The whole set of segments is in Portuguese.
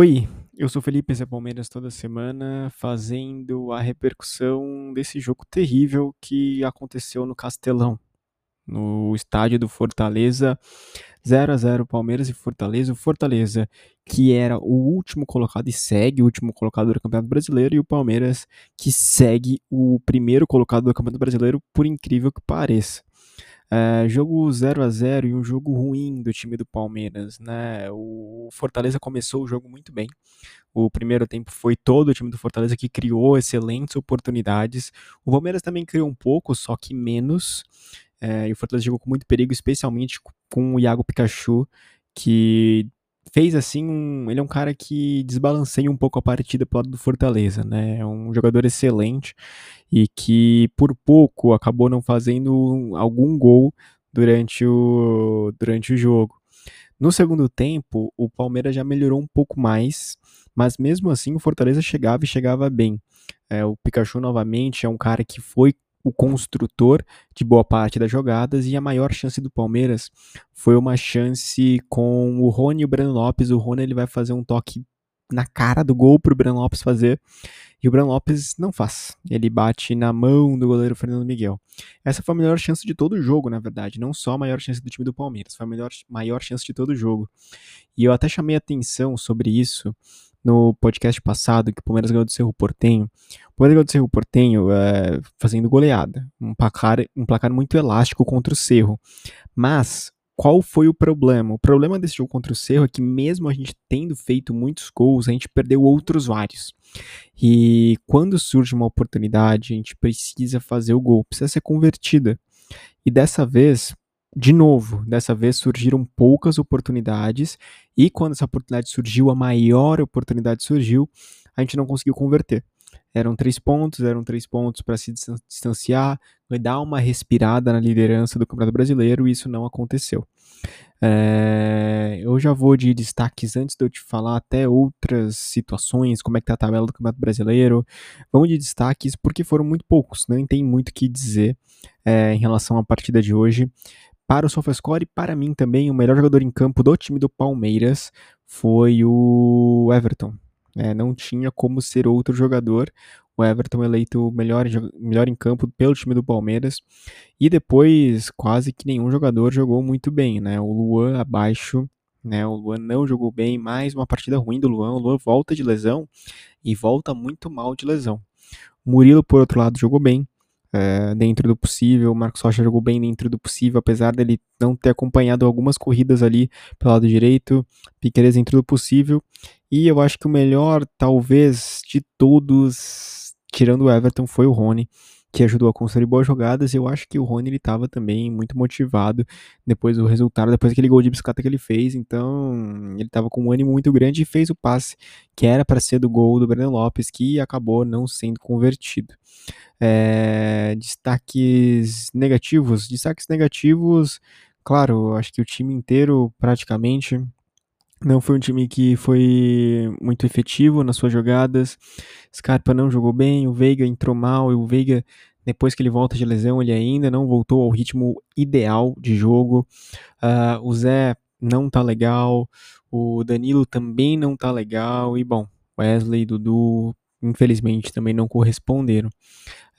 Oi, eu sou Felipe Zé Palmeiras toda semana fazendo a repercussão desse jogo terrível que aconteceu no Castelão, no estádio do Fortaleza, 0 a 0 Palmeiras e Fortaleza. O Fortaleza, que era o último colocado e segue o último colocado do Campeonato Brasileiro, e o Palmeiras, que segue o primeiro colocado do Campeonato Brasileiro, por incrível que pareça. É, jogo 0 a 0 e um jogo ruim do time do Palmeiras, né? O Fortaleza começou o jogo muito bem. O primeiro tempo foi todo o time do Fortaleza que criou excelentes oportunidades. O Palmeiras também criou um pouco, só que menos. É, e o Fortaleza jogou com muito perigo, especialmente com o Iago Pikachu, que fez assim um, ele é um cara que desbalanceia um pouco a partida pro lado do Fortaleza, né? É um jogador excelente e que por pouco acabou não fazendo algum gol durante o durante o jogo. No segundo tempo, o Palmeiras já melhorou um pouco mais, mas mesmo assim o Fortaleza chegava e chegava bem. É, o Pikachu novamente é um cara que foi o construtor de boa parte das jogadas e a maior chance do Palmeiras foi uma chance com o Rony e o Breno Lopes. O Rony ele vai fazer um toque na cara do gol para o Breno Lopes fazer e o Breno Lopes não faz. Ele bate na mão do goleiro Fernando Miguel. Essa foi a melhor chance de todo o jogo, na verdade. Não só a maior chance do time do Palmeiras, foi a melhor, maior chance de todo o jogo. E eu até chamei atenção sobre isso no podcast passado, que o Palmeiras ganhou do Cerro Portenho. O Palmeiras ganhou do Cerro Portenho é, fazendo goleada. Um placar, um placar muito elástico contra o Cerro. Mas qual foi o problema? O problema desse jogo contra o Cerro é que, mesmo a gente tendo feito muitos gols, a gente perdeu outros vários. E quando surge uma oportunidade, a gente precisa fazer o gol, precisa ser convertida. E dessa vez, de novo, dessa vez surgiram poucas oportunidades e quando essa oportunidade surgiu, a maior oportunidade surgiu, a gente não conseguiu converter. Eram três pontos, eram três pontos para se distanciar, dar uma respirada na liderança do Campeonato Brasileiro e isso não aconteceu. É, eu já vou de destaques antes de eu te falar até outras situações, como é que tá a tabela do Campeonato Brasileiro. Vamos de destaques porque foram muito poucos, nem tem muito o que dizer é, em relação à partida de hoje. Para o SofaScore e para mim também, o melhor jogador em campo do time do Palmeiras foi o Everton. É, não tinha como ser outro jogador. O Everton eleito melhor, melhor em campo pelo time do Palmeiras. E depois, quase que nenhum jogador jogou muito bem, né? O Luan abaixo, né? O Luan não jogou bem. Mais uma partida ruim do Luan. O Luan volta de lesão e volta muito mal de lesão. Murilo, por outro lado, jogou bem é, dentro do possível. O Marcos Rocha jogou bem dentro do possível, apesar dele não ter acompanhado algumas corridas ali pelo lado direito. Piqueires dentro do possível. E eu acho que o melhor, talvez, de todos, tirando o Everton, foi o Rony que ajudou a construir boas jogadas. Eu acho que o Rony ele estava também muito motivado depois do resultado, depois daquele gol de bicicleta que ele fez. Então, ele estava com um ânimo muito grande e fez o passe que era para ser do gol do Breno Lopes, que acabou não sendo convertido. É, destaques negativos. Destaques negativos, claro, acho que o time inteiro praticamente não foi um time que foi muito efetivo nas suas jogadas. Scarpa não jogou bem, o Veiga entrou mal e o Veiga, depois que ele volta de lesão, ele ainda não voltou ao ritmo ideal de jogo. Uh, o Zé não tá legal, o Danilo também não tá legal e bom, Wesley Dudu infelizmente também não corresponderam.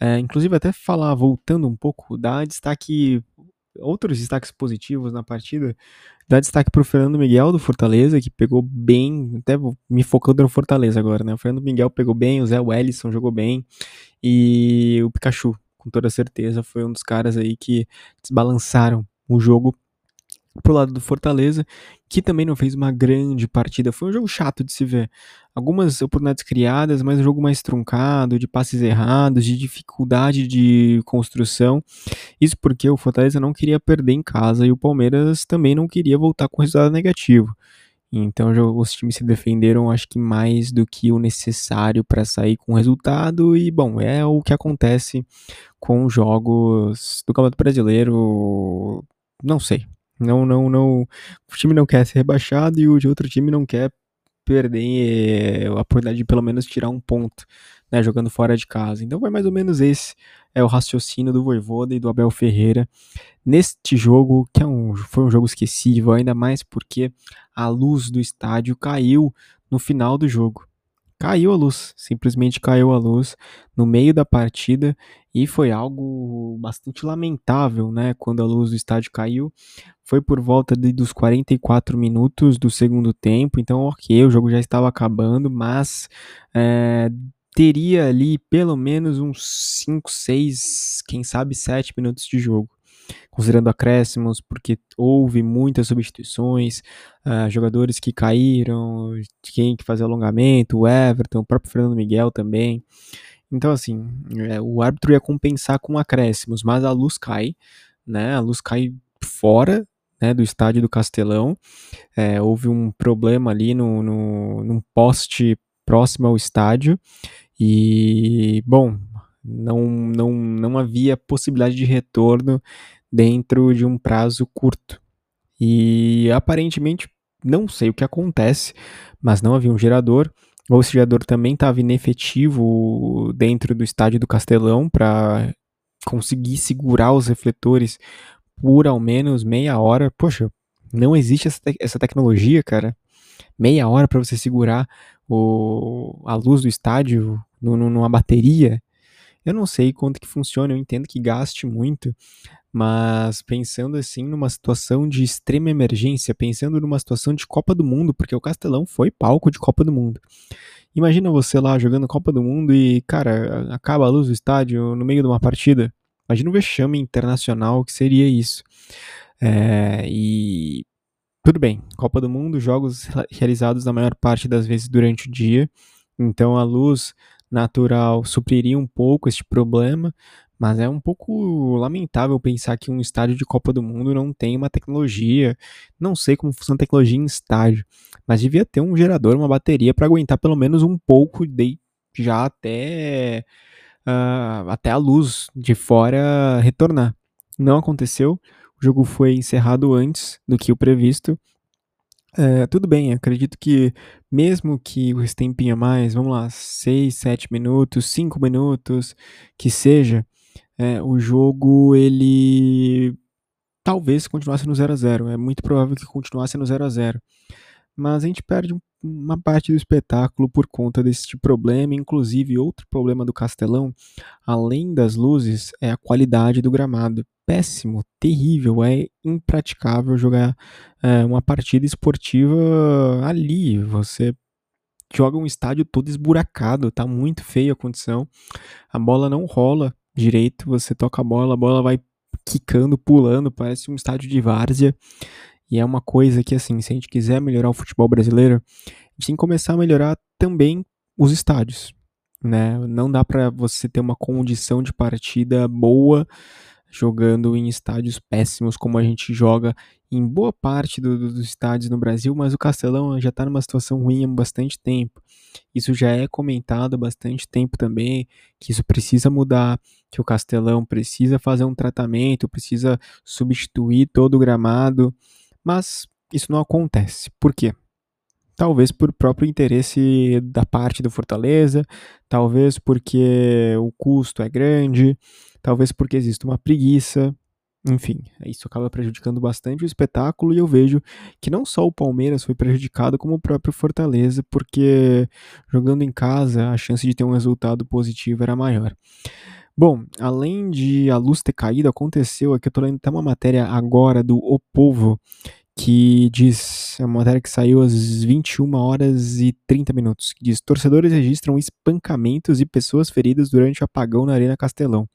Uh, inclusive até falar voltando um pouco, dá destaque outros destaques positivos na partida, dá destaque para o Fernando Miguel do Fortaleza, que pegou bem, até me focando no Fortaleza agora, né? O Fernando Miguel pegou bem, o Zé Wellison jogou bem, e o Pikachu, com toda certeza, foi um dos caras aí que desbalançaram o jogo pro lado do Fortaleza, que também não fez uma grande partida. Foi um jogo chato de se ver. Algumas oportunidades criadas, mas um jogo mais truncado, de passes errados, de dificuldade de construção. Isso porque o Fortaleza não queria perder em casa e o Palmeiras também não queria voltar com resultado negativo. Então os times se defenderam, acho que mais do que o necessário para sair com resultado. E bom, é o que acontece com jogos do Campeonato Brasileiro. Não sei, não, não, não. O time não quer ser rebaixado e o de outro time não quer perder a oportunidade de pelo menos tirar um ponto, né, jogando fora de casa. Então foi mais ou menos esse é o raciocínio do Voivoda e do Abel Ferreira neste jogo, que é um, foi um jogo esquecível, ainda mais porque a luz do estádio caiu no final do jogo. Caiu a luz, simplesmente caiu a luz no meio da partida e foi algo bastante lamentável, né? Quando a luz do estádio caiu, foi por volta de, dos 44 minutos do segundo tempo, então ok, o jogo já estava acabando, mas é, teria ali pelo menos uns 5, 6, quem sabe 7 minutos de jogo considerando acréscimos, porque houve muitas substituições, uh, jogadores que caíram, quem que fazia alongamento, o Everton, o próprio Fernando Miguel também. Então, assim, é, o árbitro ia compensar com acréscimos, mas a luz cai, né? A luz cai fora né, do estádio do Castelão. É, houve um problema ali no, no, num poste próximo ao estádio. E, bom, não, não, não havia possibilidade de retorno dentro de um prazo curto. E aparentemente, não sei o que acontece, mas não havia um gerador, esse gerador também estava inefetivo dentro do estádio do Castelão para conseguir segurar os refletores por ao menos meia hora. Poxa, não existe essa, te essa tecnologia, cara. Meia hora para você segurar o, a luz do estádio numa bateria. Eu não sei quanto que funciona, eu entendo que gaste muito, mas pensando assim numa situação de extrema emergência, pensando numa situação de Copa do Mundo, porque o Castelão foi palco de Copa do Mundo. Imagina você lá jogando Copa do Mundo e, cara, acaba a luz do estádio no meio de uma partida. Imagina o vexame internacional que seria isso. É, e tudo bem, Copa do Mundo, jogos realizados na maior parte das vezes durante o dia, então a luz natural supriria um pouco este problema, mas é um pouco lamentável pensar que um estádio de Copa do Mundo não tem uma tecnologia. Não sei como funciona a tecnologia em estádio, mas devia ter um gerador, uma bateria para aguentar pelo menos um pouco de já até uh, até a luz de fora retornar. Não aconteceu. O jogo foi encerrado antes do que o previsto é, tudo bem, acredito que mesmo que esse tempinho a mais, vamos lá, 6, 7 minutos, 5 minutos, que seja, é, o jogo ele talvez continuasse no 0 a 0 É muito provável que continuasse no 0 a 0 Mas a gente perde uma parte do espetáculo por conta desse problema, inclusive outro problema do Castelão, além das luzes, é a qualidade do gramado. Péssimo, terrível, é impraticável jogar é, uma partida esportiva ali. Você joga um estádio todo esburacado, tá muito feia a condição. A bola não rola direito, você toca a bola, a bola vai quicando, pulando, parece um estádio de várzea. E é uma coisa que, assim, se a gente quiser melhorar o futebol brasileiro, a gente tem que começar a melhorar também os estádios, né? Não dá para você ter uma condição de partida boa jogando em estádios péssimos, como a gente joga em boa parte do, do, dos estádios no Brasil, mas o Castelão já está numa situação ruim há bastante tempo. Isso já é comentado há bastante tempo também, que isso precisa mudar, que o Castelão precisa fazer um tratamento, precisa substituir todo o gramado, mas isso não acontece. Por quê? Talvez por próprio interesse da parte do Fortaleza, talvez porque o custo é grande, talvez porque existe uma preguiça, enfim, isso acaba prejudicando bastante o espetáculo e eu vejo que não só o Palmeiras foi prejudicado, como o próprio Fortaleza, porque jogando em casa a chance de ter um resultado positivo era maior. Bom, além de a luz ter caído, aconteceu aqui, eu tô lendo até uma matéria agora do O Povo, que diz, é uma matéria que saiu às 21 horas e 30 minutos, que diz, torcedores registram espancamentos e pessoas feridas durante o apagão na Arena Castelão.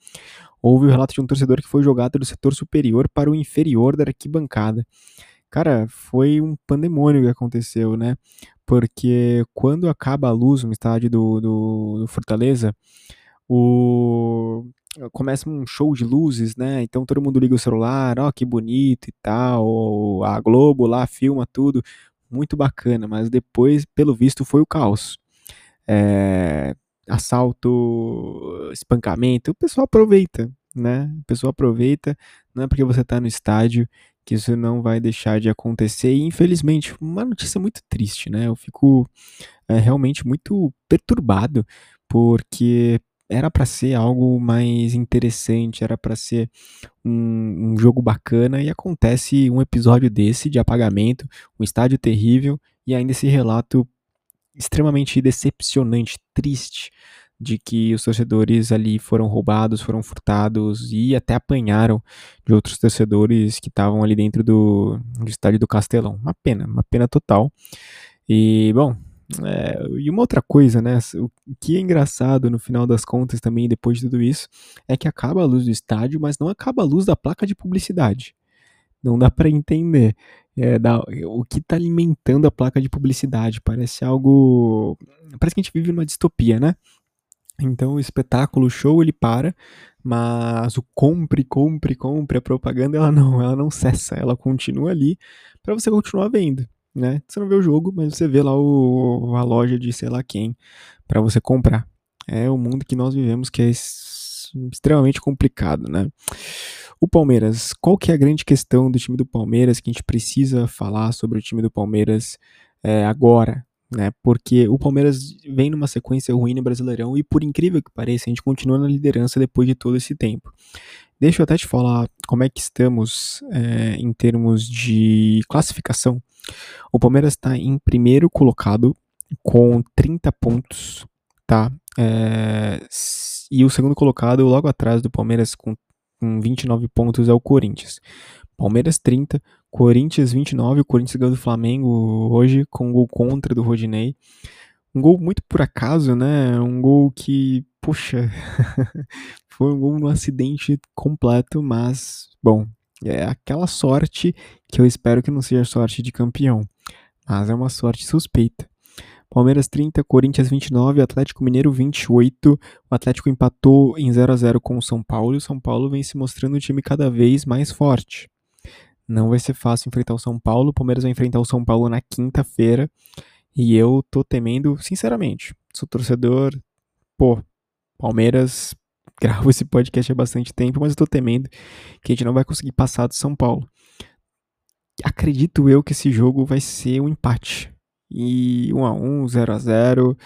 Houve o relato de um torcedor que foi jogado do setor superior para o inferior da arquibancada. Cara, foi um pandemônio que aconteceu, né? Porque quando acaba a luz no estádio do, do, do Fortaleza, o começa um show de luzes, né? Então todo mundo liga o celular, ó, que bonito e tal. A Globo lá filma tudo, muito bacana, mas depois, pelo visto, foi o caos. É, assalto, espancamento, o pessoal aproveita, né? O pessoal aproveita, não é porque você está no estádio que isso não vai deixar de acontecer. E infelizmente, uma notícia muito triste, né? Eu fico é, realmente muito perturbado porque era para ser algo mais interessante, era para ser um, um, jogo bacana e acontece um episódio desse de apagamento, um estádio terrível e ainda esse relato extremamente decepcionante, triste, de que os torcedores ali foram roubados, foram furtados e até apanharam de outros torcedores que estavam ali dentro do, do estádio do Castelão. Uma pena, uma pena total. E, bom, é, e uma outra coisa, né? O que é engraçado no final das contas também, depois de tudo isso, é que acaba a luz do estádio, mas não acaba a luz da placa de publicidade. Não dá para entender é, da, o que está alimentando a placa de publicidade. Parece algo. Parece que a gente vive numa distopia, né? Então o espetáculo, o show, ele para, mas o compre, compre, compre, a propaganda, ela não, ela não cessa, ela continua ali para você continuar vendo né? Você não vê o jogo, mas você vê lá o, a loja de sei lá quem para você comprar. É o mundo que nós vivemos que é extremamente complicado, né? O Palmeiras, qual que é a grande questão do time do Palmeiras que a gente precisa falar sobre o time do Palmeiras é, agora, né? Porque o Palmeiras vem numa sequência ruim no Brasileirão e por incrível que pareça, a gente continua na liderança depois de todo esse tempo. Deixa eu até te falar como é que estamos é, em termos de classificação. O Palmeiras está em primeiro colocado com 30 pontos, tá? É, e o segundo colocado, logo atrás do Palmeiras, com, com 29 pontos, é o Corinthians. Palmeiras 30, Corinthians 29, o Corinthians ganhou do Flamengo hoje com um gol contra do Rodinei. Um gol muito por acaso, né? Um gol que, poxa, foi um gol no acidente completo, mas, bom, é aquela sorte que eu espero que não seja sorte de campeão, mas é uma sorte suspeita. Palmeiras 30, Corinthians 29, Atlético Mineiro 28. O Atlético empatou em 0 a 0 com o São Paulo e o São Paulo vem se mostrando um time cada vez mais forte. Não vai ser fácil enfrentar o São Paulo. O Palmeiras vai enfrentar o São Paulo na quinta-feira. E eu tô temendo, sinceramente, sou torcedor, pô, Palmeiras, gravo esse podcast há bastante tempo, mas eu tô temendo que a gente não vai conseguir passar do São Paulo. Acredito eu que esse jogo vai ser um empate. E 1 a 1, 0 a 0,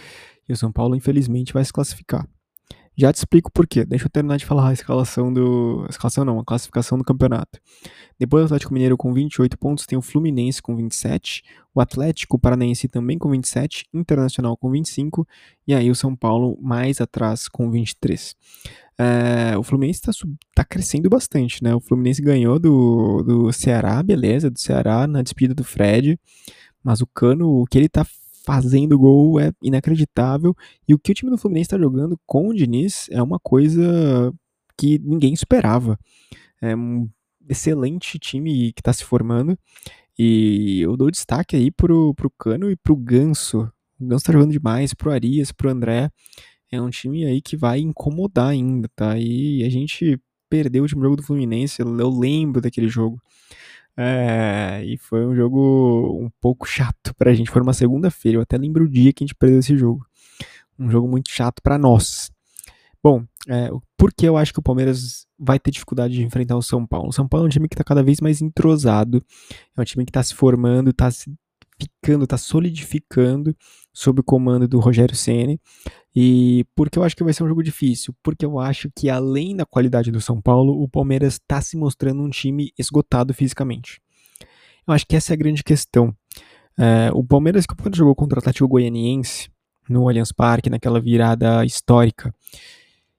e o São Paulo infelizmente vai se classificar. Já te explico por quê. Deixa eu terminar de falar a escalação do. A escalação não, a classificação do campeonato. Depois do Atlético Mineiro com 28 pontos, tem o Fluminense com 27, o Atlético Paranaense também com 27, Internacional com 25, e aí o São Paulo mais atrás com 23. É, o Fluminense está tá crescendo bastante, né? O Fluminense ganhou do, do Ceará, beleza, do Ceará na despedida do Fred, mas o Cano, o que ele tá fazendo gol é inacreditável. E o que o time do Fluminense está jogando com o Diniz é uma coisa que ninguém esperava. É um excelente time que está se formando. E eu dou destaque aí pro, pro Cano e pro Ganso. O Ganso tá jogando demais, pro Arias, pro André. É um time aí que vai incomodar ainda, tá? E a gente perdeu o último jogo do Fluminense, eu lembro daquele jogo. É, e foi um jogo um pouco chato pra gente. Foi uma segunda-feira, eu até lembro o dia que a gente perdeu esse jogo. Um jogo muito chato para nós. Bom, é, por que eu acho que o Palmeiras vai ter dificuldade de enfrentar o São Paulo? O São Paulo é um time que está cada vez mais entrosado, é um time que está se formando, está se ficando, está solidificando sob o comando do Rogério Ceni. E por que eu acho que vai ser um jogo difícil? Porque eu acho que além da qualidade do São Paulo, o Palmeiras está se mostrando um time esgotado fisicamente. Eu acho que essa é a grande questão. É, o Palmeiras que quando jogou contra o Atlético Goianiense no Allianz Parque, naquela virada histórica,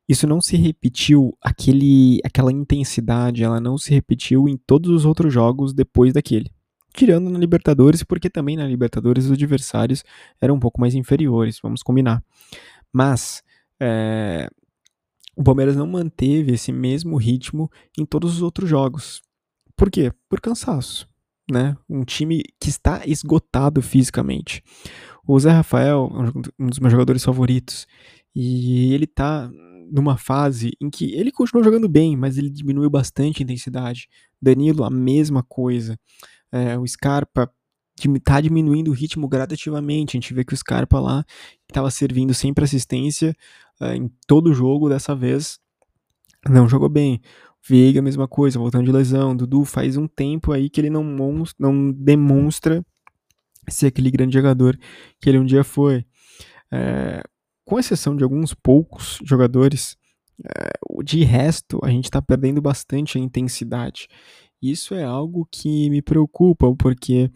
isso não se repetiu, aquele, aquela intensidade, ela não se repetiu em todos os outros jogos depois daquele tirando na Libertadores, porque também na Libertadores os adversários eram um pouco mais inferiores, vamos combinar. Mas é, o Palmeiras não manteve esse mesmo ritmo em todos os outros jogos. Por quê? Por cansaço. Né? Um time que está esgotado fisicamente. O Zé Rafael é um dos meus jogadores favoritos. E ele está numa fase em que ele continua jogando bem, mas ele diminuiu bastante a intensidade. Danilo, a mesma coisa. É, o Scarpa está diminuindo o ritmo gradativamente. A gente vê que o Scarpa lá estava servindo sempre assistência é, em todo o jogo, dessa vez não jogou bem. Veiga, mesma coisa, voltando de lesão. Dudu faz um tempo aí que ele não, não demonstra ser aquele grande jogador que ele um dia foi. É, com exceção de alguns poucos jogadores, é, de resto, a gente está perdendo bastante a intensidade. Isso é algo que me preocupa, porque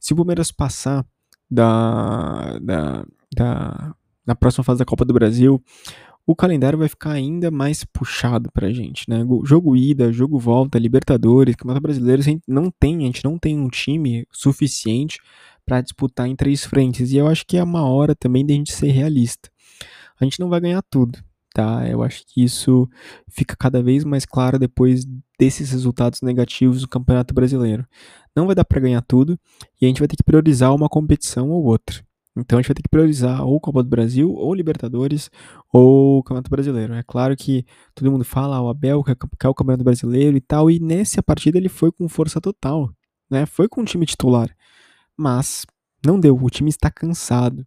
se o Palmeiras passar da, da, da, na próxima fase da Copa do Brasil, o calendário vai ficar ainda mais puxado pra gente, né? Jogo ida, jogo volta, Libertadores, Campeonato Brasileiro, a gente não tem, a gente não tem um time suficiente para disputar em três frentes. E eu acho que é uma hora também de a gente ser realista. A gente não vai ganhar tudo, tá? Eu acho que isso fica cada vez mais claro depois desses resultados negativos do Campeonato Brasileiro. Não vai dar para ganhar tudo e a gente vai ter que priorizar uma competição ou outra. Então a gente vai ter que priorizar ou Copa do Brasil, ou Libertadores, ou Campeonato Brasileiro. É claro que todo mundo fala, ah, o Abel quer, o Campeonato Brasileiro e tal, e nessa partida ele foi com força total, né? Foi com o time titular. Mas não deu, o time está cansado.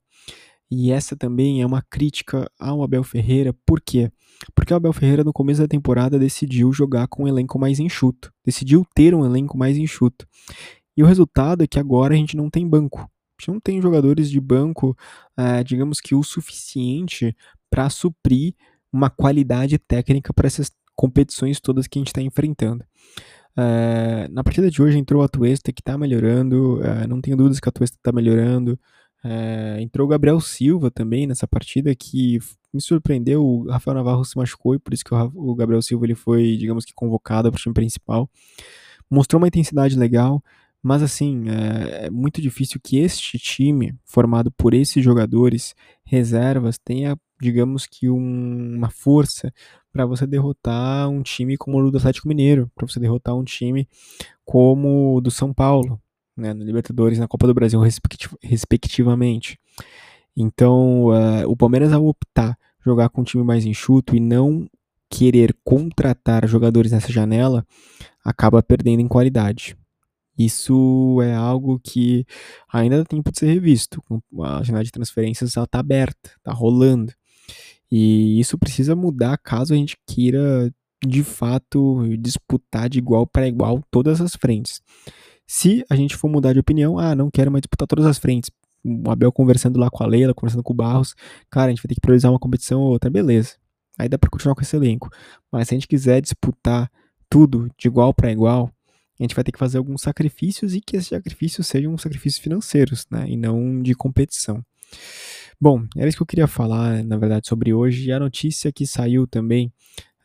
E essa também é uma crítica ao Abel Ferreira, por quê? Porque o Abel Ferreira no começo da temporada decidiu jogar com um elenco mais enxuto, decidiu ter um elenco mais enxuto. E o resultado é que agora a gente não tem banco gente não tem jogadores de banco, é, digamos que o suficiente para suprir uma qualidade técnica para essas competições todas que a gente está enfrentando. É, na partida de hoje entrou o Atuesta que está melhorando, é, não tenho dúvidas que o Atuesta está melhorando. É, entrou o Gabriel Silva também nessa partida que me surpreendeu. O Rafael Navarro se machucou e por isso que o, o Gabriel Silva ele foi, digamos que, convocado para o time principal. Mostrou uma intensidade legal. Mas assim, é, é, muito difícil que este time, formado por esses jogadores reservas, tenha, digamos que, um, uma força para você derrotar um time como o do Atlético Mineiro, para você derrotar um time como o do São Paulo, né, no Libertadores, na Copa do Brasil, respectivamente. Então, uh, o Palmeiras, ao optar jogar com um time mais enxuto e não querer contratar jogadores nessa janela, acaba perdendo em qualidade. Isso é algo que ainda dá tempo de ser revisto. A janela de transferências está aberta, está rolando. E isso precisa mudar caso a gente queira, de fato, disputar de igual para igual todas as frentes. Se a gente for mudar de opinião, ah, não quero mais disputar todas as frentes. O Abel conversando lá com a Leila, conversando com o Barros, cara, a gente vai ter que priorizar uma competição ou outra, beleza. Aí dá para continuar com esse elenco. Mas se a gente quiser disputar tudo de igual para igual, a gente vai ter que fazer alguns sacrifícios e que esses sacrifícios sejam sacrifícios financeiros, né, e não de competição. Bom, era isso que eu queria falar, na verdade, sobre hoje. E a notícia que saiu também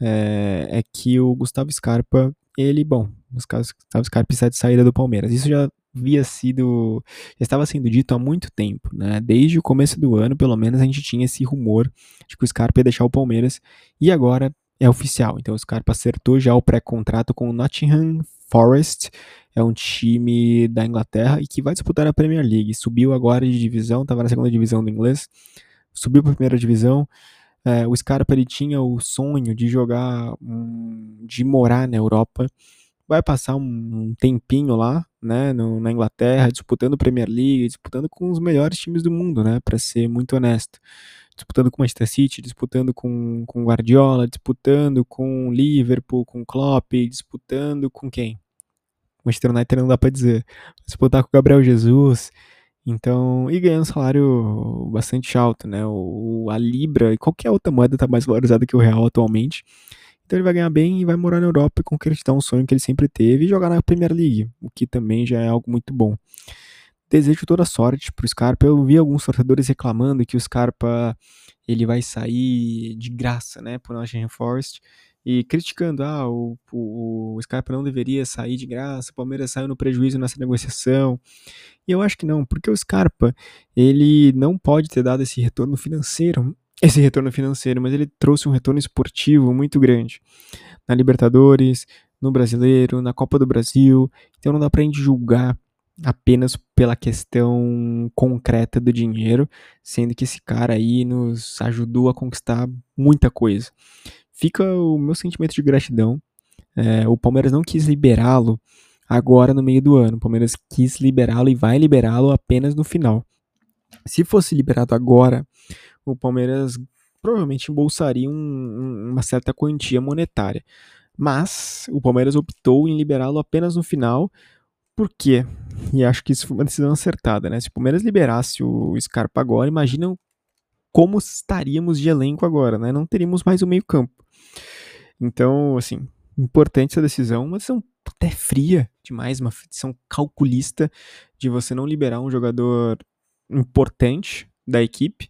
é, é que o Gustavo Scarpa, ele, bom, o Gustavo Scarpa precisa de saída do Palmeiras. Isso já havia sido, já estava sendo dito há muito tempo, né? Desde o começo do ano, pelo menos, a gente tinha esse rumor de que o Scarpa ia deixar o Palmeiras. E agora é oficial. Então o Scarpa acertou já o pré-contrato com o Nottingham Forest, é um time da Inglaterra e que vai disputar a Premier League. Subiu agora de divisão, estava na segunda divisão do inglês, subiu para a primeira divisão. É, o Scarpa ele tinha o sonho de jogar, de morar na Europa. Vai passar um tempinho lá, né, no, na Inglaterra, disputando Premier League, disputando com os melhores times do mundo, né, para ser muito honesto disputando com Manchester City, disputando com, com Guardiola, disputando com Liverpool, com Klopp, disputando com quem? Manchester United não dá para dizer. Disputar com o Gabriel Jesus. Então, e ganhando um salário bastante alto, né? O, a Libra e qualquer outra moeda está mais valorizada que o real atualmente. Então ele vai ganhar bem e vai morar na Europa e concretizar um sonho que ele sempre teve e jogar na Premier League, o que também já é algo muito bom desejo toda sorte pro Scarpa. Eu vi alguns torcedores reclamando que o Scarpa ele vai sair de graça, né, pro Nottingham Forest e criticando, ah, o, o, o Scarpa não deveria sair de graça, o Palmeiras saiu no prejuízo nessa negociação. E eu acho que não, porque o Scarpa, ele não pode ter dado esse retorno financeiro, esse retorno financeiro, mas ele trouxe um retorno esportivo muito grande. Na Libertadores, no Brasileiro, na Copa do Brasil, então não dá pra gente julgar apenas pela questão concreta do dinheiro, sendo que esse cara aí nos ajudou a conquistar muita coisa. Fica o meu sentimento de gratidão. É, o Palmeiras não quis liberá-lo agora no meio do ano. O Palmeiras quis liberá-lo e vai liberá-lo apenas no final. Se fosse liberado agora, o Palmeiras provavelmente embolsaria um, uma certa quantia monetária. Mas o Palmeiras optou em liberá-lo apenas no final, por quê? E acho que isso foi uma decisão acertada, né? Se o Palmeiras liberasse o Scarpa agora, imaginam como estaríamos de elenco agora, né? Não teríamos mais o meio-campo. Então, assim, importante essa decisão, uma decisão até fria demais, uma decisão calculista de você não liberar um jogador importante da equipe,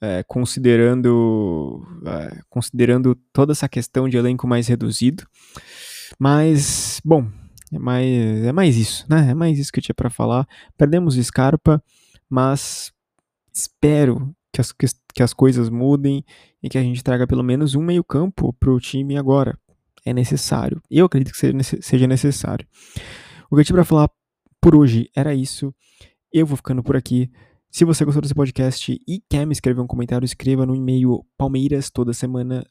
é, considerando, é, considerando toda essa questão de elenco mais reduzido. Mas, bom, é mais, é mais isso, né? É mais isso que eu tinha para falar. Perdemos o Scarpa, mas espero que as, que as coisas mudem e que a gente traga pelo menos um meio-campo para o time agora. É necessário. Eu acredito que seja necessário. O que eu tinha para falar por hoje era isso. Eu vou ficando por aqui. Se você gostou desse podcast e quer me escrever um comentário, escreva no e-mail palmeiras toda semana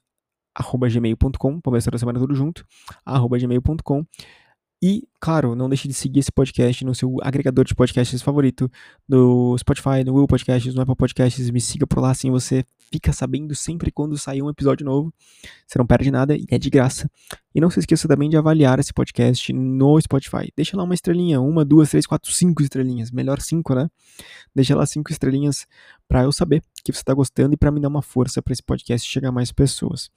arroba gmail.com, palmeiras toda semana tudo junto, arroba gmail.com. E, claro, não deixe de seguir esse podcast no seu agregador de podcasts favorito, no Spotify, no Google Podcasts, no Apple Podcasts. Me siga por lá, assim você fica sabendo sempre quando sair um episódio novo. Você não perde nada e é de graça. E não se esqueça também de avaliar esse podcast no Spotify. Deixa lá uma estrelinha, uma, duas, três, quatro, cinco estrelinhas. Melhor cinco, né? Deixa lá cinco estrelinhas para eu saber que você está gostando e para me dar uma força para esse podcast chegar a mais pessoas.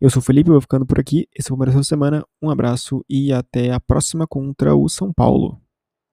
Eu sou o Felipe, vou ficando por aqui. Esse foi o da Semana. Um abraço e até a próxima contra o São Paulo.